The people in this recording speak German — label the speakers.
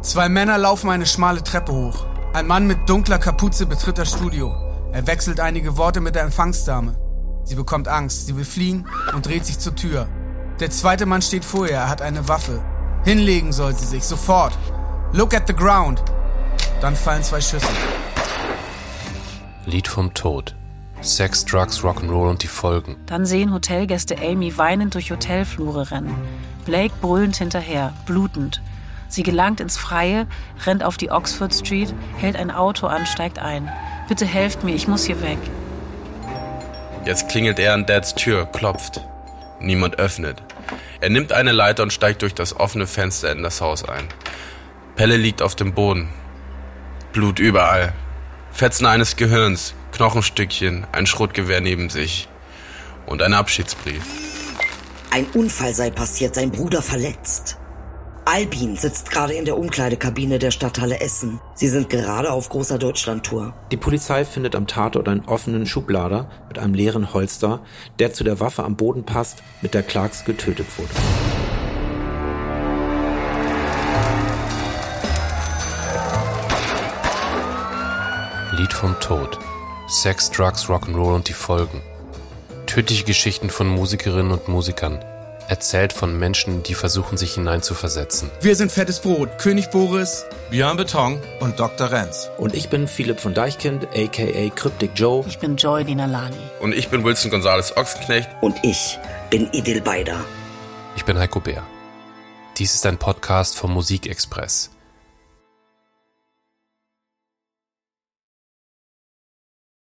Speaker 1: Zwei Männer laufen eine schmale Treppe hoch. Ein Mann mit dunkler Kapuze betritt das Studio. Er wechselt einige Worte mit der Empfangsdame. Sie bekommt Angst, sie will fliehen und dreht sich zur Tür. Der zweite Mann steht vor ihr, er hat eine Waffe. Hinlegen soll sie sich, sofort. Look at the ground. Dann fallen zwei Schüsse.
Speaker 2: Lied vom Tod. Sex, Drugs, Rock'n'Roll und die Folgen.
Speaker 3: Dann sehen Hotelgäste Amy weinend durch Hotelflure rennen. Blake brüllend hinterher, blutend. Sie gelangt ins Freie, rennt auf die Oxford Street, hält ein Auto an, steigt ein. Bitte helft mir, ich muss hier weg.
Speaker 4: Jetzt klingelt er an Dads Tür, klopft. Niemand öffnet. Er nimmt eine Leiter und steigt durch das offene Fenster in das Haus ein. Pelle liegt auf dem Boden. Blut überall. Fetzen eines Gehirns, Knochenstückchen, ein Schrotgewehr neben sich. Und ein Abschiedsbrief.
Speaker 5: Ein Unfall sei passiert, sein Bruder verletzt. Albin sitzt gerade in der Umkleidekabine der Stadthalle Essen. Sie sind gerade auf großer Deutschlandtour.
Speaker 6: Die Polizei findet am Tatort einen offenen Schublader mit einem leeren Holster, der zu der Waffe am Boden passt, mit der Clarks getötet wurde.
Speaker 2: Lied vom Tod. Sex, Drugs, Rock'n'Roll und die Folgen. Tödliche Geschichten von Musikerinnen und Musikern. Erzählt von Menschen, die versuchen, sich hineinzuversetzen.
Speaker 1: Wir sind Fettes Brot, König Boris,
Speaker 7: Björn Beton und Dr. Renz.
Speaker 6: Und ich bin Philipp von Deichkind, aka Cryptic Joe.
Speaker 3: Ich bin Joy Dinalani.
Speaker 4: Und ich bin Wilson Gonzales Ochsenknecht.
Speaker 5: Und ich bin Idil Beider.
Speaker 2: Ich bin Heiko Bär. Dies ist ein Podcast vom Musikexpress.